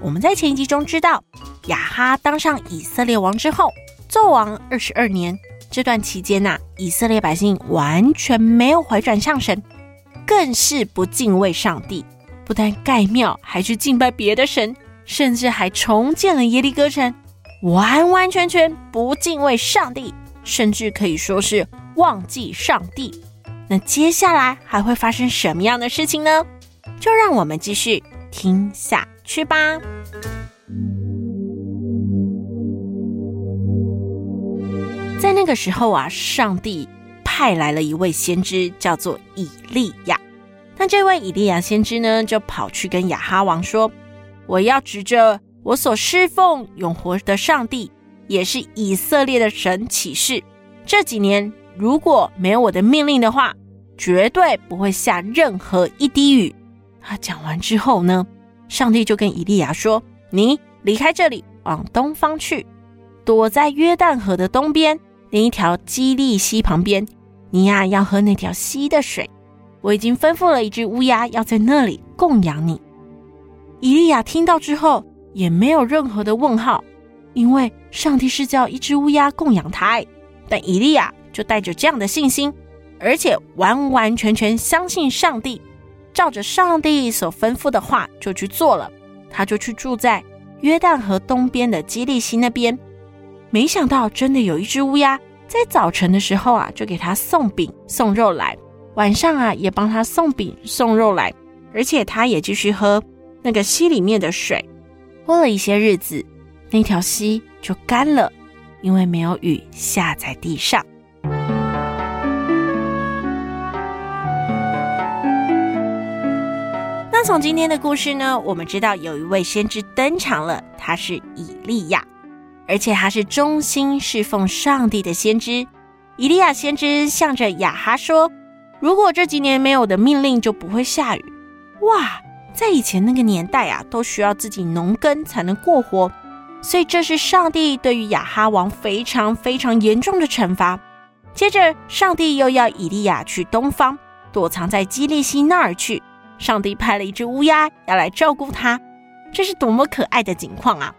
我们在前一集中知道，亚哈当上以色列王之后，做王二十二年。这段期间呐、以色列百姓完全没有回转向神，更是不敬畏上帝，不但盖庙，还去敬拜别的神，甚至还重建了耶利哥城，完完全全不敬畏上帝，甚至可以说是忘记上帝。那接下来还会发生什么样的事情呢？就让我们继续听下去吧。在那个时候啊，上帝派来了一位先知，叫做以利亚。那这位以利亚先知呢，就跑去跟亚哈王说：“我要指着我所侍奉永活的上帝，也是以色列的神起誓，这几年如果没有我的命令的话，绝对不会下任何一滴雨。”他讲完之后呢，上帝就跟以利亚说：“你离开这里，往东方去，躲在约旦河的东边，另一条基利溪旁边。你呀，要喝那条溪的水。我已经吩咐了一只乌鸦，要在那里供养你。”以利亚听到之后，也没有任何的问号，因为上帝是叫一只乌鸦供养他。但以利亚就带着这样的信心，而且完完全全相信上帝。照着上帝所吩咐的话就去做了，他就去住在约旦河东边的基利溪那边。没想到真的有一只乌鸦，在早晨的时候啊，就给他送饼送肉来，晚上啊也帮他送饼送肉来，而且他也继续喝那个溪里面的水。过了一些日子，那条溪就干了，因为没有雨下在地上。那从今天的故事呢，我们知道有一位先知登场了，他是以利亚，而且他是忠心侍奉上帝的先知。以利亚先知向着亚哈说：“如果这几年没有的命令，就不会下雨。”哇，在以前那个年代啊，都需要自己农耕才能过活，所以这是上帝对于亚哈王非常非常严重的惩罚。接着，上帝又要以利亚去东方，躲藏在基利西那儿去。上帝派了一只乌鸦要来照顾他，这是多么可爱的景况啊！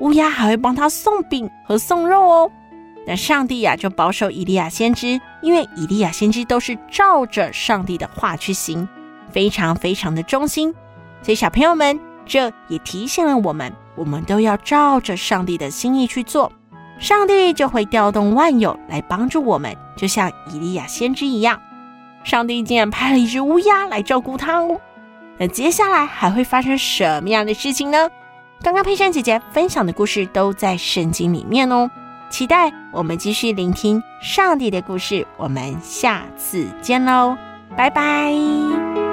乌鸦还会帮他送饼和送肉哦。那上帝呀，就保守以利亚先知，因为以利亚先知都是照着上帝的话去行，非常非常的忠心。所以小朋友们，这也提醒了我们，我们都要照着上帝的心意去做，上帝就会调动万有来帮助我们，就像以利亚先知一样。上帝竟然派了一只乌鸦来照顾他哦，那接下来还会发生什么样的事情呢？刚刚佩珊姐姐分享的故事都在圣经里面哦，期待我们继续聆听上帝的故事。我们下次见喽，拜拜。